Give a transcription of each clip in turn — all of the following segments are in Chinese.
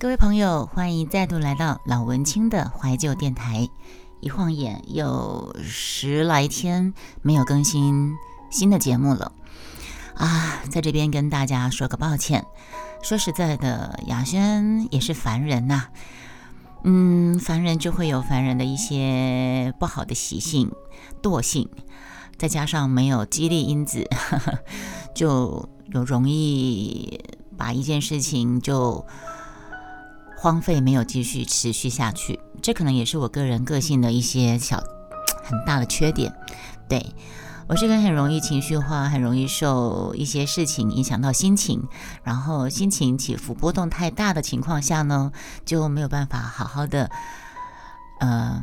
各位朋友，欢迎再度来到老文青的怀旧电台。一晃眼有十来天没有更新新的节目了啊，在这边跟大家说个抱歉。说实在的，雅轩也是凡人呐，嗯，凡人就会有凡人的一些不好的习性、惰性，再加上没有激励因子，就有容易把一件事情就。荒废没有继续持续下去，这可能也是我个人个性的一些小很大的缺点。对我是个很容易情绪化，很容易受一些事情影响到心情，然后心情起伏波动太大的情况下呢，就没有办法好好的呃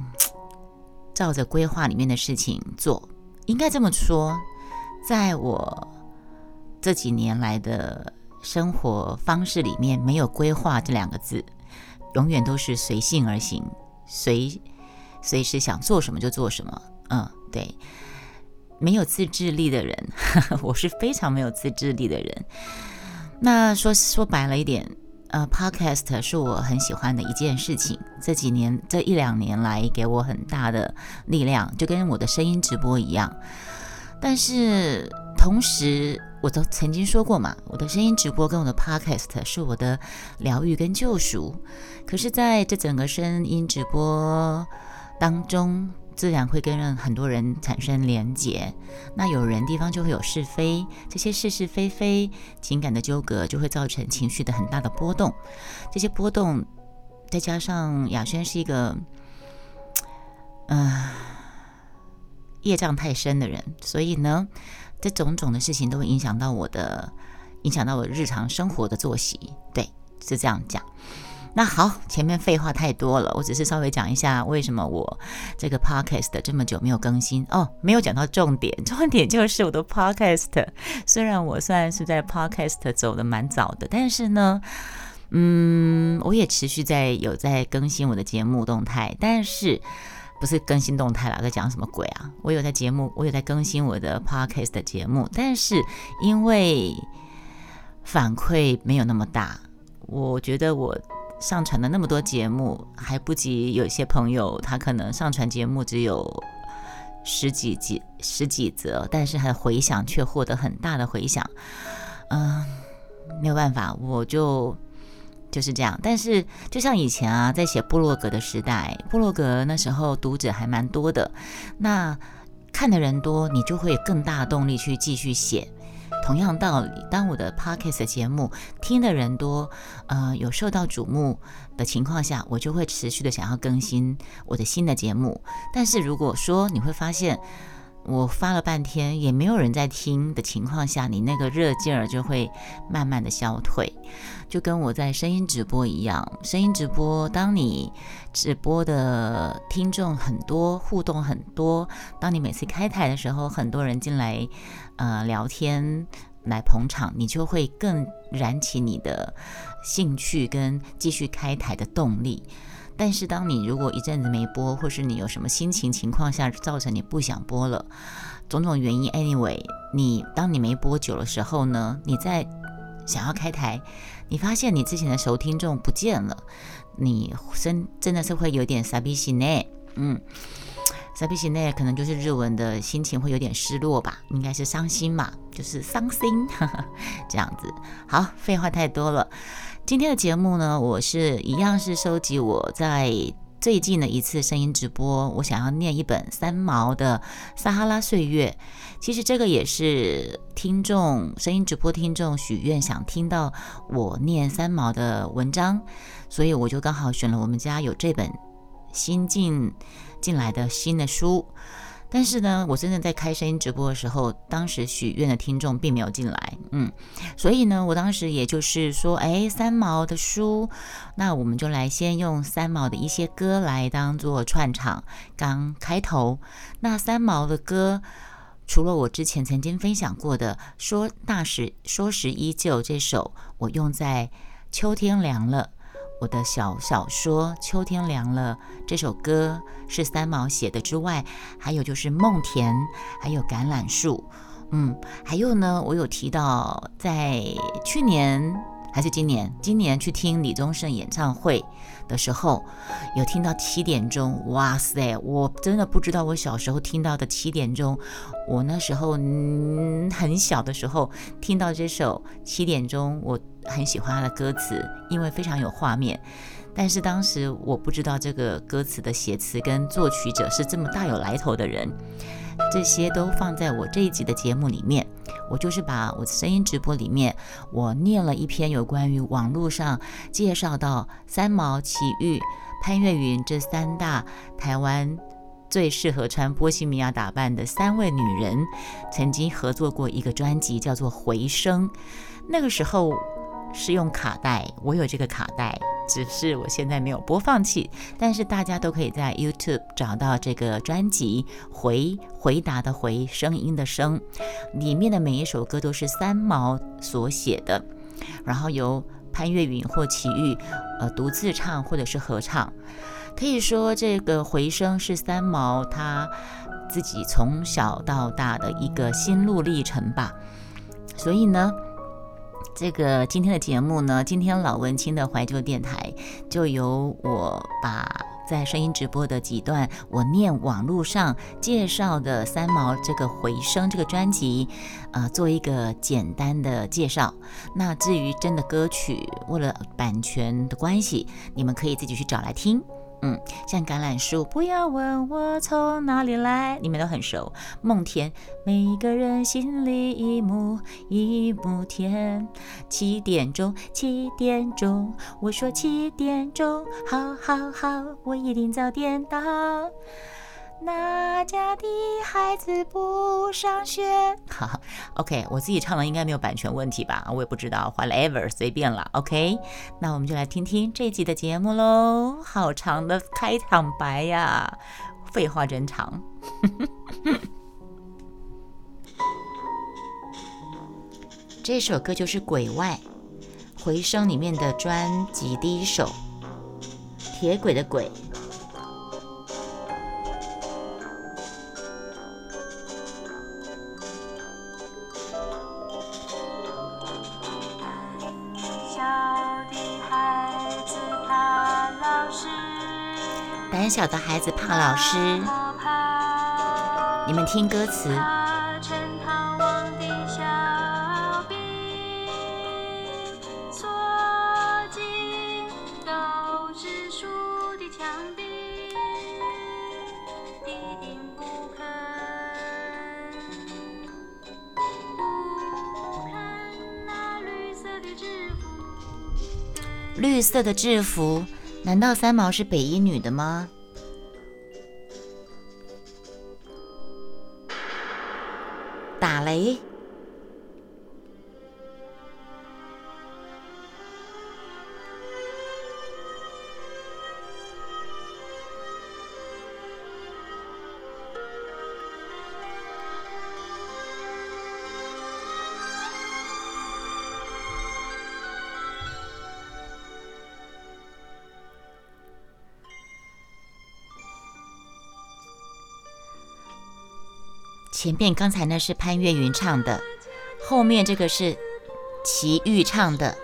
照着规划里面的事情做。应该这么说，在我这几年来的生活方式里面，没有规划这两个字。永远都是随性而行，随随时想做什么就做什么。嗯，对，没有自制力的人，我是非常没有自制力的人。那说说白了一点，呃，Podcast 是我很喜欢的一件事情。这几年这一两年来，给我很大的力量，就跟我的声音直播一样。但是同时，我都曾经说过嘛，我的声音直播跟我的 podcast 是我的疗愈跟救赎。可是，在这整个声音直播当中，自然会跟很多人产生连结。那有人地方就会有是非，这些是是非非、情感的纠葛，就会造成情绪的很大的波动。这些波动，再加上雅轩是一个，嗯，业障太深的人，所以呢。这种种的事情都会影响到我的，影响到我日常生活的作息。对，是这样讲。那好，前面废话太多了，我只是稍微讲一下为什么我这个 podcast 这么久没有更新哦，没有讲到重点。重点就是我的 podcast，虽然我算是在 podcast 走的蛮早的，但是呢，嗯，我也持续在有在更新我的节目动态，但是。不是更新动态了，在讲什么鬼啊？我有在节目，我有在更新我的 podcast 的节目，但是因为反馈没有那么大，我觉得我上传了那么多节目，还不及有些朋友他可能上传节目只有十几几十几则，但是他的回响却获得很大的回响。嗯，没有办法，我就。就是这样，但是就像以前啊，在写部落格的时代，部落格那时候读者还蛮多的，那看的人多，你就会有更大的动力去继续写。同样道理，当我的 podcast 节目听的人多，呃，有受到瞩目的情况下，我就会持续的想要更新我的新的节目。但是如果说你会发现，我发了半天也没有人在听的情况下，你那个热劲儿就会慢慢的消退，就跟我在声音直播一样。声音直播，当你直播的听众很多，互动很多，当你每次开台的时候，很多人进来呃聊天来捧场，你就会更燃起你的兴趣跟继续开台的动力。但是，当你如果一阵子没播，或是你有什么心情情况下造成你不想播了，种种原因，anyway，你当你没播久的时候呢，你在想要开台，你发现你之前的熟听众不见了，你真真的是会有点傻逼心呢，嗯，傻逼心呢，可能就是日文的心情会有点失落吧，应该是伤心嘛，就是伤心 这样子。好，废话太多了。今天的节目呢，我是一样是收集我在最近的一次声音直播，我想要念一本三毛的《撒哈拉岁月》。其实这个也是听众声音直播听众许愿想听到我念三毛的文章，所以我就刚好选了我们家有这本新进进来的新的书。但是呢，我真正在开声音直播的时候，当时许愿的听众并没有进来，嗯，所以呢，我当时也就是说，哎，三毛的书，那我们就来先用三毛的一些歌来当做串场，刚开头。那三毛的歌，除了我之前曾经分享过的《说那时说时依旧》这首，我用在秋天凉了。我的小小说《秋天凉了》这首歌是三毛写的之外，还有就是《梦田》，还有《橄榄树》，嗯，还有呢，我有提到在去年还是今年？今年去听李宗盛演唱会的时候，有听到七点钟。哇塞，我真的不知道我小时候听到的七点钟。我那时候嗯很小的时候听到这首七点钟，我很喜欢他的歌词，因为非常有画面。但是当时我不知道这个歌词的写词跟作曲者是这么大有来头的人。这些都放在我这一集的节目里面。我就是把我的声音直播里面，我念了一篇有关于网络上介绍到三毛、齐豫、潘越云这三大台湾最适合穿波西米亚打扮的三位女人，曾经合作过一个专辑，叫做《回声》。那个时候是用卡带，我有这个卡带。只是我现在没有播放器，但是大家都可以在 YouTube 找到这个专辑《回回答的回声音的声》，里面的每一首歌都是三毛所写的，然后由潘越云或齐豫呃独自唱或者是合唱。可以说这个回声是三毛他自己从小到大的一个心路历程吧。所以呢。这个今天的节目呢，今天老文青的怀旧电台就由我把在声音直播的几段我念网络上介绍的三毛这个回声这个专辑，呃，做一个简单的介绍。那至于真的歌曲，为了版权的关系，你们可以自己去找来听。像橄榄树，不要问我从哪里来，你们都很熟。梦田，每个人心里一亩一亩田。七点钟，七点钟，我说七点钟，好，好，好，我一定早点到。哪家的孩子不上学？好，OK，我自己唱的应该没有版权问题吧？我也不知道，whatever，随便了。OK，那我们就来听听这集的节目喽。好长的开场白呀，废话真长。这首歌就是《鬼外回声》里面的专辑第一首，《铁轨的轨》。胆小的孩子怕老师，你们听歌词。绿色的制服。难道三毛是北一女的吗？打雷。前面刚才呢是潘越云唱的，后面这个是齐豫唱的。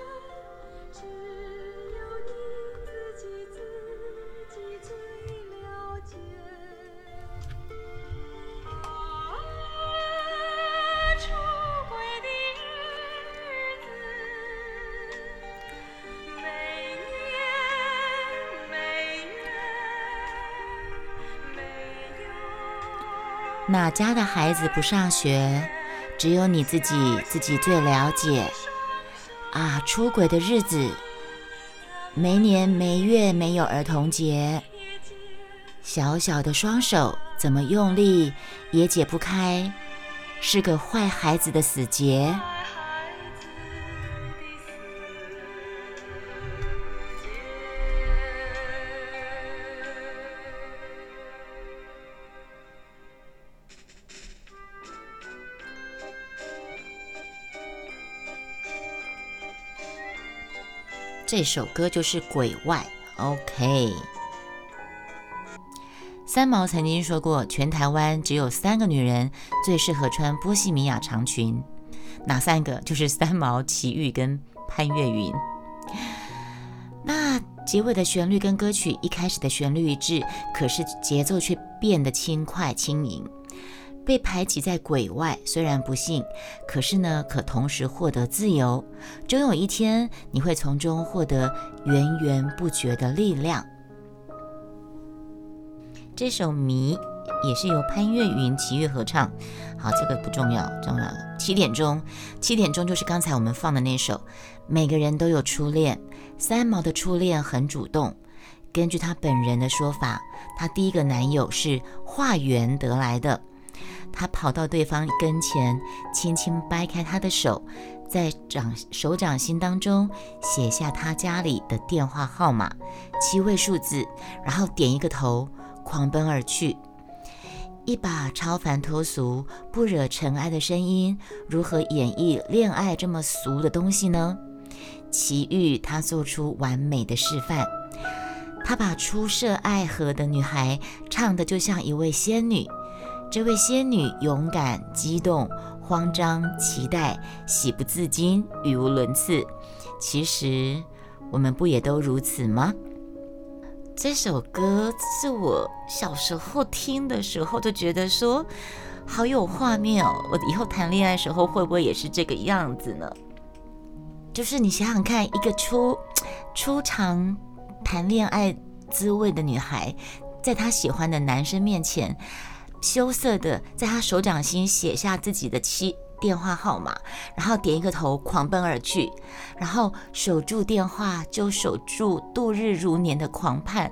哪家的孩子不上学？只有你自己，自己最了解。啊，出轨的日子，没年没月没有儿童节。小小的双手怎么用力也解不开，是个坏孩子的死结。这首歌就是《鬼外》，OK。三毛曾经说过，全台湾只有三个女人最适合穿波西米亚长裙，哪三个？就是三毛、齐豫跟潘越云。那结尾的旋律跟歌曲一开始的旋律一致，可是节奏却变得轻快轻盈。被排挤在鬼外，虽然不幸，可是呢，可同时获得自由。终有一天，你会从中获得源源不绝的力量。这首《谜》也是由潘越云、齐豫合唱。好，这个不重要，重要了。七点钟，七点钟就是刚才我们放的那首。每个人都有初恋，三毛的初恋很主动。根据他本人的说法，他第一个男友是化缘得来的。他跑到对方跟前，轻轻掰开他的手，在掌手掌心当中写下他家里的电话号码，七位数字，然后点一个头，狂奔而去。一把超凡脱俗、不惹尘埃的声音，如何演绎恋爱这么俗的东西呢？奇遇他做出完美的示范，他把初涉爱河的女孩唱得就像一位仙女。这位仙女勇敢、激动、慌张、期待、喜不自禁、语无伦次。其实，我们不也都如此吗？这首歌是我小时候听的时候就觉得说，好有画面哦。我以后谈恋爱时候会不会也是这个样子呢？就是你想想看，一个初初尝谈恋爱滋味的女孩，在她喜欢的男生面前。羞涩的在他手掌心写下自己的七电话号码，然后点一个头，狂奔而去，然后守住电话就守住度日如年的狂盼。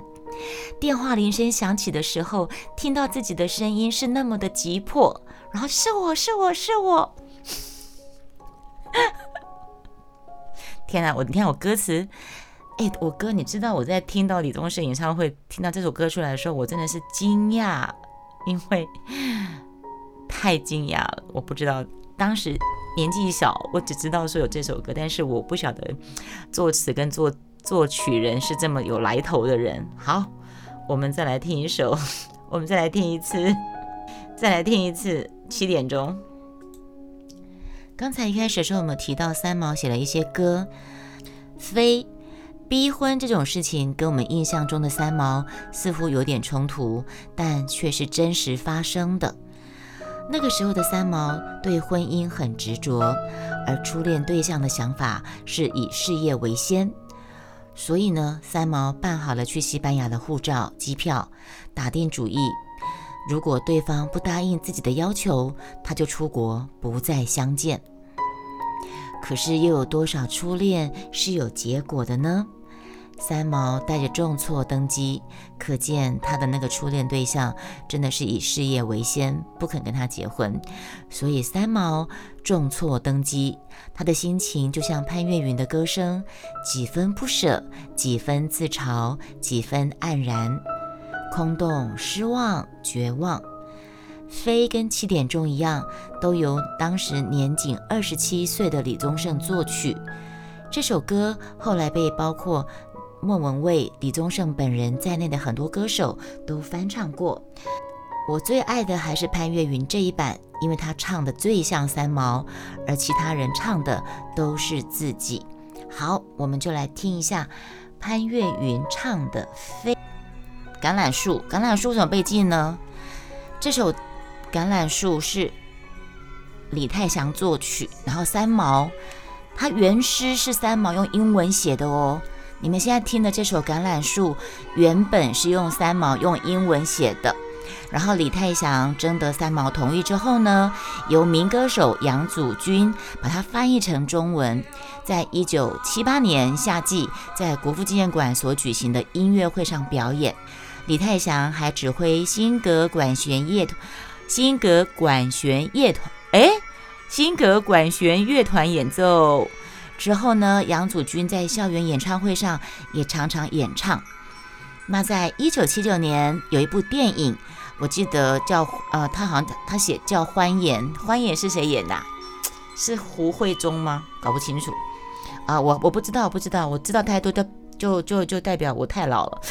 电话铃声响起的时候，听到自己的声音是那么的急迫，然后是我是我是我。天啊，我你看我歌词，哎，我哥，你知道我在听到李宗盛演唱会听到这首歌出来的时候，我真的是惊讶。因为太惊讶了，我不知道当时年纪小，我只知道说有这首歌，但是我不晓得作词跟作作曲人是这么有来头的人。好，我们再来听一首，我们再来听一次，再来听一次。七点钟，刚才一开始的时候，我们提到三毛写了一些歌，飞。逼婚这种事情跟我们印象中的三毛似乎有点冲突，但却是真实发生的。那个时候的三毛对婚姻很执着，而初恋对象的想法是以事业为先，所以呢，三毛办好了去西班牙的护照、机票，打定主意，如果对方不答应自己的要求，他就出国，不再相见。可是又有多少初恋是有结果的呢？三毛带着重挫登基，可见他的那个初恋对象真的是以事业为先，不肯跟他结婚。所以三毛重挫登基，他的心情就像潘越云的歌声，几分不舍，几分自嘲，几分黯然，空洞、失望、绝望。飞跟七点钟一样，都由当时年仅二十七岁的李宗盛作曲。这首歌后来被包括。莫文蔚、李宗盛本人在内的很多歌手都翻唱过，我最爱的还是潘越云这一版，因为他唱的最像三毛，而其他人唱的都是自己。好，我们就来听一下潘越云唱的《飞橄榄树》。橄榄树怎么被禁呢？这首《橄榄树》是李泰祥作曲，然后三毛，他原诗是三毛用英文写的哦。你们现在听的这首《橄榄树》，原本是用三毛用英文写的，然后李泰祥征得三毛同意之后呢，由民歌手杨祖君把它翻译成中文，在一九七八年夏季在国父纪念馆所举行的音乐会上表演，李泰祥还指挥新格管弦乐团，新格管弦乐团，哎，新格管弦乐团演奏。之后呢，杨祖君在校园演唱会上也常常演唱。那在一九七九年有一部电影，我记得叫呃，他好像他写叫《欢颜》，《欢颜》是谁演的？是胡慧中吗？搞不清楚啊，我我不知道，不知道，我知道太多就就就就代表我太老了。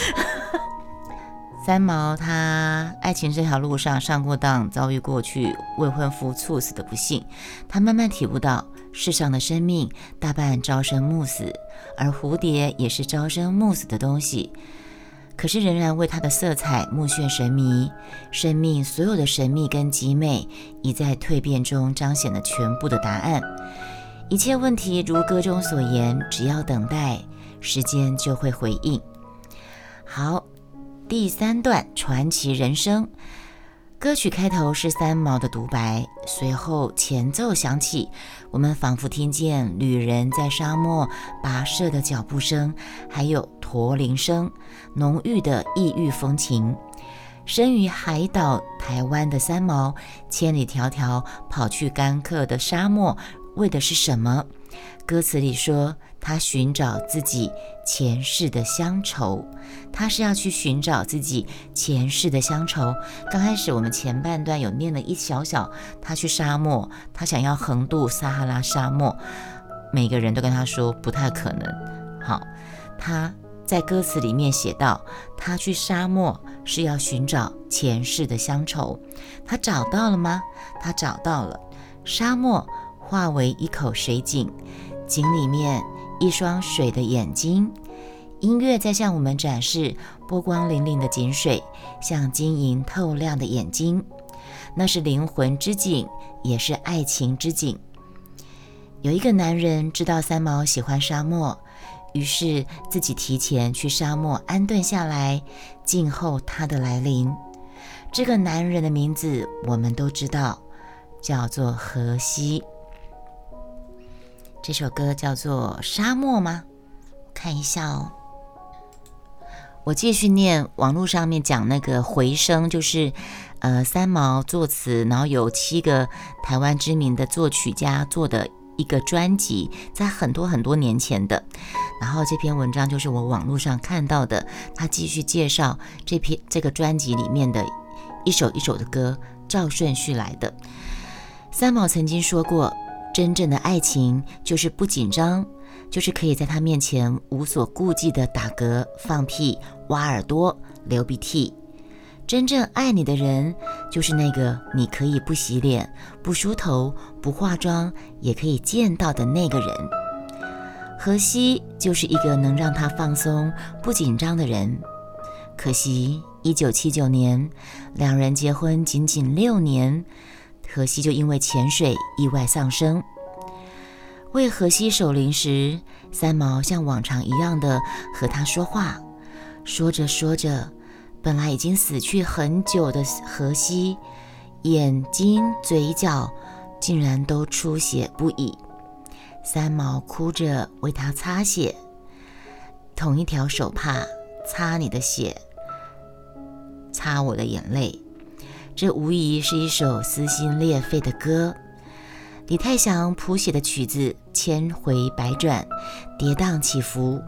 三毛他爱情这条路上上过当，遭遇过去未婚夫猝死的不幸，他慢慢体悟到世上的生命大半朝生暮死，而蝴蝶也是朝生暮死的东西。可是仍然为它的色彩目眩神迷，生命所有的神秘跟极美，已在蜕变中彰显了全部的答案。一切问题如歌中所言，只要等待，时间就会回应。好，第三段传奇人生。歌曲开头是三毛的独白，随后前奏响起，我们仿佛听见旅人在沙漠跋涉的脚步声，还有驼铃声，浓郁的异域风情。生于海岛台湾的三毛，千里迢迢跑去干渴的沙漠，为的是什么？歌词里说，他寻找自己前世的乡愁，他是要去寻找自己前世的乡愁。刚开始我们前半段有念了一小小，他去沙漠，他想要横渡撒哈拉沙漠，每个人都跟他说不太可能。好，他在歌词里面写到，他去沙漠是要寻找前世的乡愁，他找到了吗？他找到了，沙漠化为一口水井。井里面一双水的眼睛，音乐在向我们展示波光粼粼的井水，像晶莹透亮的眼睛，那是灵魂之井，也是爱情之井。有一个男人知道三毛喜欢沙漠，于是自己提前去沙漠安顿下来，静候他的来临。这个男人的名字我们都知道，叫做荷西。这首歌叫做《沙漠》吗？看一下哦。我继续念网络上面讲那个回声，就是呃三毛作词，然后有七个台湾知名的作曲家做的一个专辑，在很多很多年前的。然后这篇文章就是我网络上看到的，他继续介绍这篇这个专辑里面的一首一首的歌，照顺序来的。三毛曾经说过。真正的爱情就是不紧张，就是可以在他面前无所顾忌的打嗝、放屁、挖耳朵、流鼻涕。真正爱你的人，就是那个你可以不洗脸、不梳头、不化妆也可以见到的那个人。荷西就是一个能让他放松、不紧张的人。可惜，一九七九年，两人结婚仅仅六年。荷西就因为潜水意外丧生。为荷西守灵时，三毛像往常一样的和他说话。说着说着，本来已经死去很久的荷西，眼睛、嘴角竟然都出血不已。三毛哭着为他擦血，同一条手帕擦你的血，擦我的眼泪。这无疑是一首撕心裂肺的歌。李泰祥谱写的曲子，千回百转，跌宕起伏，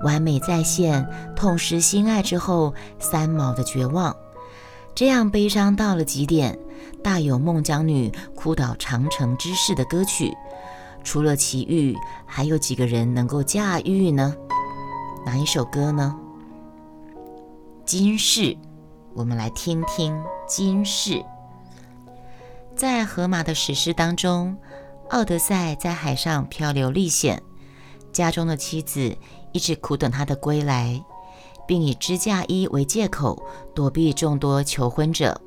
完美再现痛失心爱之后三毛的绝望。这样悲伤到了极点，大有孟姜女哭倒长城之势的歌曲，除了齐豫，还有几个人能够驾驭呢？哪一首歌呢？今世。我们来听听《今世》。在荷马的史诗当中，奥德赛在海上漂流历险，家中的妻子一直苦等他的归来，并以支架衣为借口躲避众多求婚者。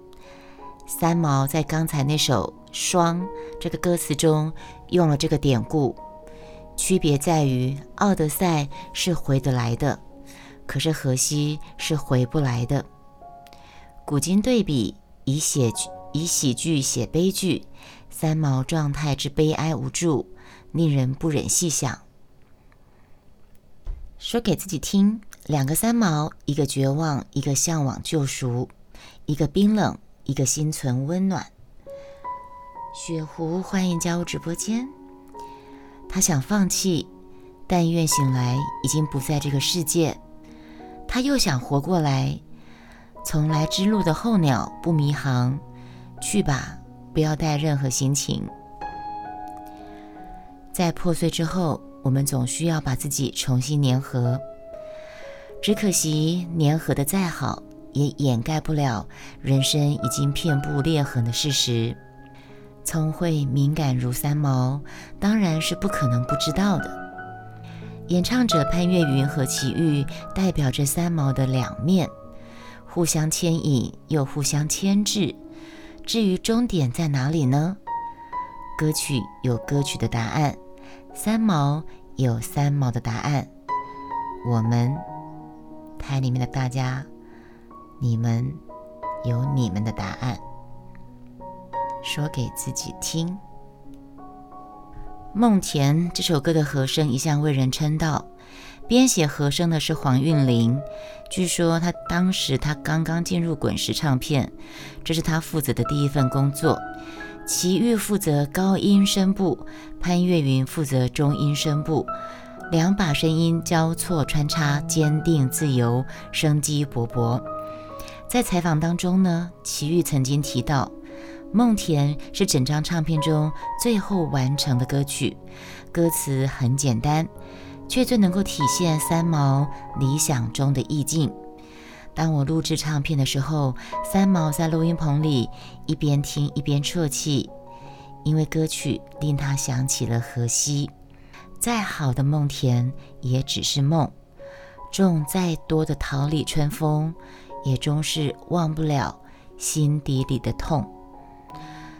三毛在刚才那首《霜》这个歌词中用了这个典故，区别在于奥德赛是回得来的，可是荷西是回不来的。古今对比，以写以喜剧写悲剧，三毛状态之悲哀无助，令人不忍细想。说给自己听，两个三毛，一个绝望，一个向往救赎，一个冰冷，一个心存温暖。雪狐欢迎加入直播间。他想放弃，但愿醒来已经不在这个世界。他又想活过来。从来之路的候鸟不迷航，去吧，不要带任何心情。在破碎之后，我们总需要把自己重新粘合。只可惜粘合的再好，也掩盖不了人生已经遍布裂痕的事实。聪慧敏感如三毛，当然是不可能不知道的。演唱者潘越云和齐豫代表着三毛的两面，互相牵引又互相牵制。至于终点在哪里呢？歌曲有歌曲的答案，三毛有三毛的答案。我们台里面的大家，你们有你们的答案。说给自己听。《梦田》这首歌的和声一向为人称道，编写和声的是黄韵玲。据说他当时他刚刚进入滚石唱片，这是他负责的第一份工作。齐豫负责高音声部，潘越云负责中音声部，两把声音交错穿插，坚定自由，生机勃勃。在采访当中呢，齐豫曾经提到。《梦田》是整张唱片中最后完成的歌曲，歌词很简单，却最能够体现三毛理想中的意境。当我录制唱片的时候，三毛在录音棚里一边听一边啜泣，因为歌曲令他想起了荷西。再好的梦田也只是梦，种再多的桃李春风，也终是忘不了心底里的痛。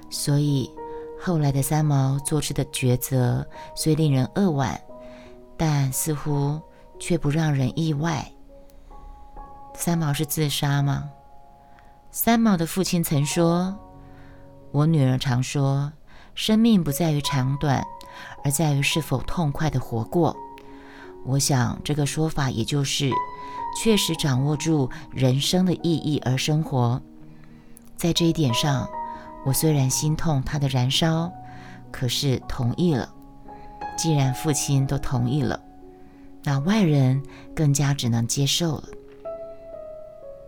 所以，后来的三毛做出的抉择虽令人扼腕，但似乎却不让人意外。三毛是自杀吗？三毛的父亲曾说：“我女儿常说，生命不在于长短，而在于是否痛快的活过。”我想，这个说法也就是确实掌握住人生的意义而生活。在这一点上。我虽然心痛他的燃烧，可是同意了。既然父亲都同意了，那外人更加只能接受了。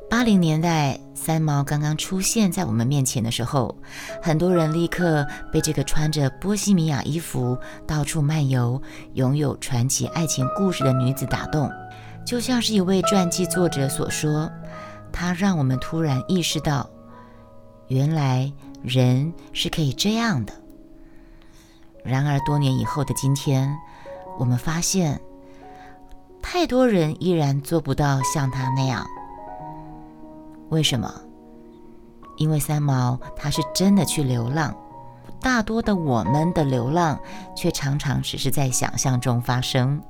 八零年代，三毛刚刚出现在我们面前的时候，很多人立刻被这个穿着波西米亚衣服到处漫游、拥有传奇爱情故事的女子打动。就像是一位传记作者所说，她让我们突然意识到，原来。人是可以这样的。然而，多年以后的今天，我们发现，太多人依然做不到像他那样。为什么？因为三毛他是真的去流浪，大多的我们的流浪却常常只是在想象中发生。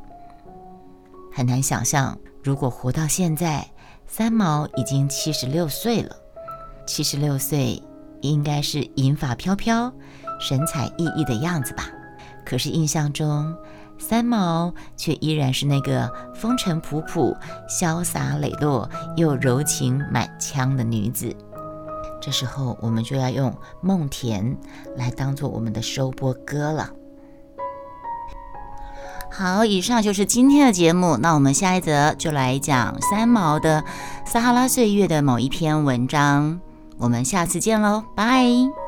很难想象，如果活到现在，三毛已经七十六岁了，七十六岁。应该是银发飘飘、神采奕奕的样子吧？可是印象中，三毛却依然是那个风尘仆仆、潇洒磊落又柔情满腔的女子。这时候，我们就要用《梦田》来当做我们的收播歌了。好，以上就是今天的节目。那我们下一则就来讲三毛的《撒哈拉岁月》的某一篇文章。我们下次见喽，拜。